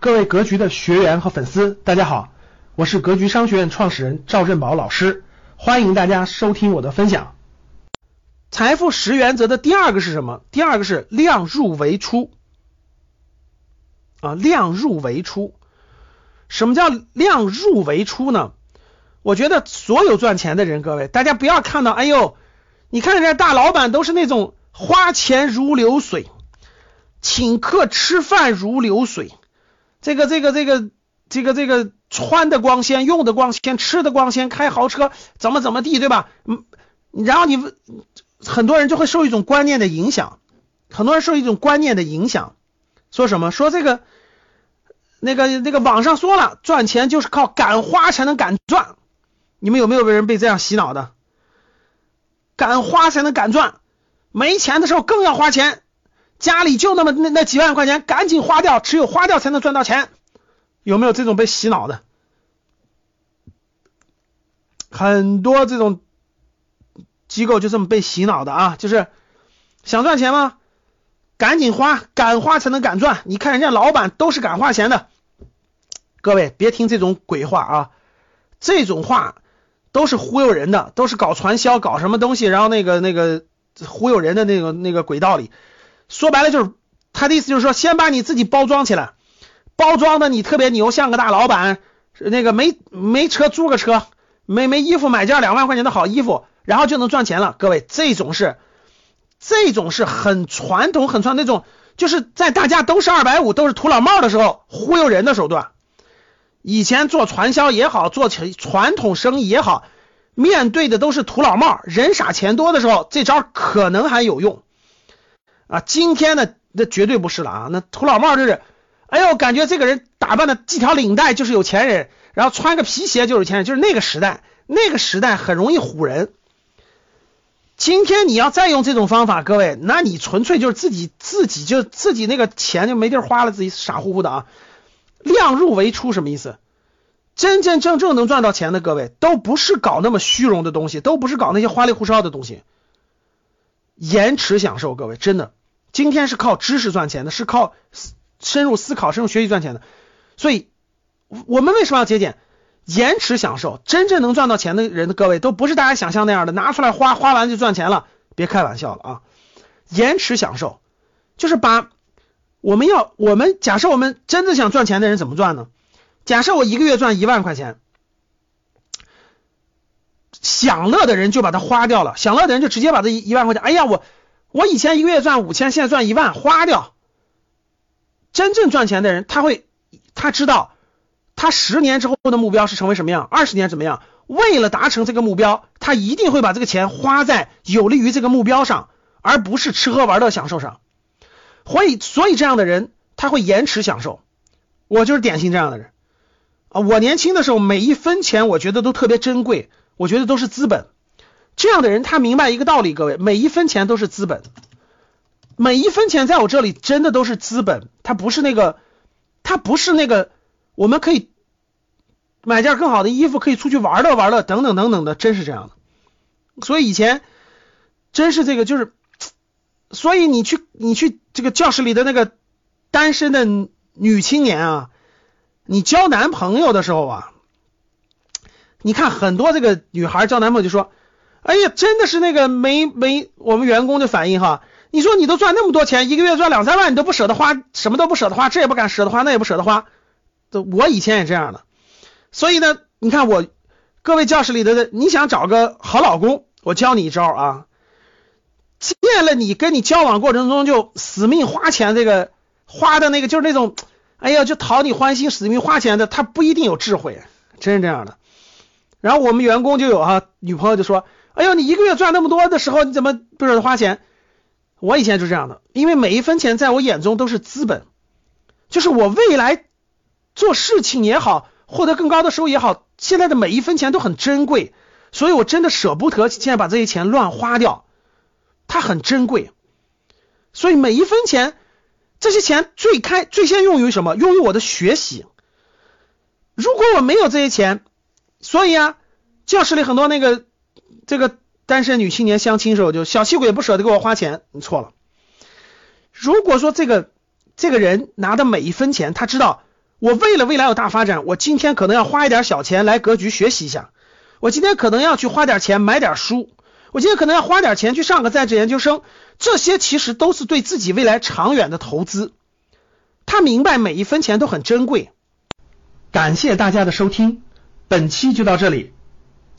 各位格局的学员和粉丝，大家好，我是格局商学院创始人赵振宝老师，欢迎大家收听我的分享。财富十原则的第二个是什么？第二个是量入为出啊，量入为出。什么叫量入为出呢？我觉得所有赚钱的人，各位大家不要看到，哎呦，你看人家大老板都是那种花钱如流水，请客吃饭如流水。这个这个这个这个这个穿的光鲜，用的光鲜，吃的光鲜，开豪车，怎么怎么地，对吧？嗯，然后你很多人就会受一种观念的影响，很多人受一种观念的影响，说什么？说这个那个那个网上说了，赚钱就是靠敢花才能敢赚。你们有没有被人被这样洗脑的？敢花才能敢赚，没钱的时候更要花钱。家里就那么那那几万块钱，赶紧花掉，只有花掉才能赚到钱。有没有这种被洗脑的？很多这种机构就这么被洗脑的啊，就是想赚钱吗？赶紧花，敢花才能敢赚。你看人家老板都是敢花钱的。各位别听这种鬼话啊，这种话都是忽悠人的，都是搞传销、搞什么东西，然后那个那个忽悠人的那个那个鬼道理。说白了就是他的意思，就是说先把你自己包装起来，包装的你特别牛，像个大老板，那个没没车租个车，没没衣服买件两万块钱的好衣服，然后就能赚钱了。各位，这种是这种是很传统、很传那种，就是在大家都是二百五、都是土老帽的时候忽悠人的手段。以前做传销也好，做传统生意也好，面对的都是土老帽，人傻钱多的时候，这招可能还有用。啊，今天呢，那绝对不是了啊！那土老帽就是，哎呦，感觉这个人打扮的系条领带就是有钱人，然后穿个皮鞋就是有钱人，就是那个时代，那个时代很容易唬人。今天你要再用这种方法，各位，那你纯粹就是自己自己就自己那个钱就没地儿花了，自己傻乎乎的啊！量入为出什么意思？真真正正能赚到钱的各位，都不是搞那么虚荣的东西，都不是搞那些花里胡哨的东西，延迟享受，各位真的。今天是靠知识赚钱的，是靠深入思考、深入学习赚钱的。所以，我们为什么要节俭？延迟享受，真正能赚到钱的人的各位，都不是大家想象那样的，拿出来花，花完就赚钱了。别开玩笑了啊！延迟享受，就是把我们要我们假设我们真的想赚钱的人怎么赚呢？假设我一个月赚一万块钱，享乐的人就把它花掉了，享乐的人就直接把这一一万块钱，哎呀我。我以前一个月赚五千，现在赚一万，花掉。真正赚钱的人，他会，他知道，他十年之后的目标是成为什么样，二十年怎么样？为了达成这个目标，他一定会把这个钱花在有利于这个目标上，而不是吃喝玩乐享受上。所以，所以这样的人他会延迟享受。我就是典型这样的人啊！我年轻的时候，每一分钱我觉得都特别珍贵，我觉得都是资本。这样的人，他明白一个道理，各位，每一分钱都是资本，每一分钱在我这里真的都是资本，它不是那个，它不是那个，我们可以买件更好的衣服，可以出去玩乐玩乐，等等等等的，真是这样的。所以以前真是这个，就是，所以你去你去这个教室里的那个单身的女青年啊，你交男朋友的时候啊，你看很多这个女孩交男朋友就说。哎呀，真的是那个没没我们员工的反应哈。你说你都赚那么多钱，一个月赚两三万，你都不舍得花，什么都不舍得花，这也不敢舍得花，那也不舍得花。这我以前也这样的。所以呢，你看我各位教室里的，你想找个好老公，我教你一招啊。见了你跟你交往过程中就死命花钱，这个花的那个就是那种，哎呀，就讨你欢心，死命花钱的，他不一定有智慧，真是这样的。然后我们员工就有哈，女朋友就说。哎呦，你一个月赚那么多的时候，你怎么不舍得花钱？我以前就这样的，因为每一分钱在我眼中都是资本，就是我未来做事情也好，获得更高的收入也好，现在的每一分钱都很珍贵，所以我真的舍不得现在把这些钱乱花掉，它很珍贵，所以每一分钱，这些钱最开最先用于什么？用于我的学习。如果我没有这些钱，所以啊，教室里很多那个。这个单身女青年相亲时候就小气鬼不舍得给我花钱，你错了。如果说这个这个人拿的每一分钱，他知道我为了未来有大发展，我今天可能要花一点小钱来格局学习一下，我今天可能要去花点钱买点书，我今天可能要花点钱去上个在职研究生，这些其实都是对自己未来长远的投资。他明白每一分钱都很珍贵。感谢大家的收听，本期就到这里。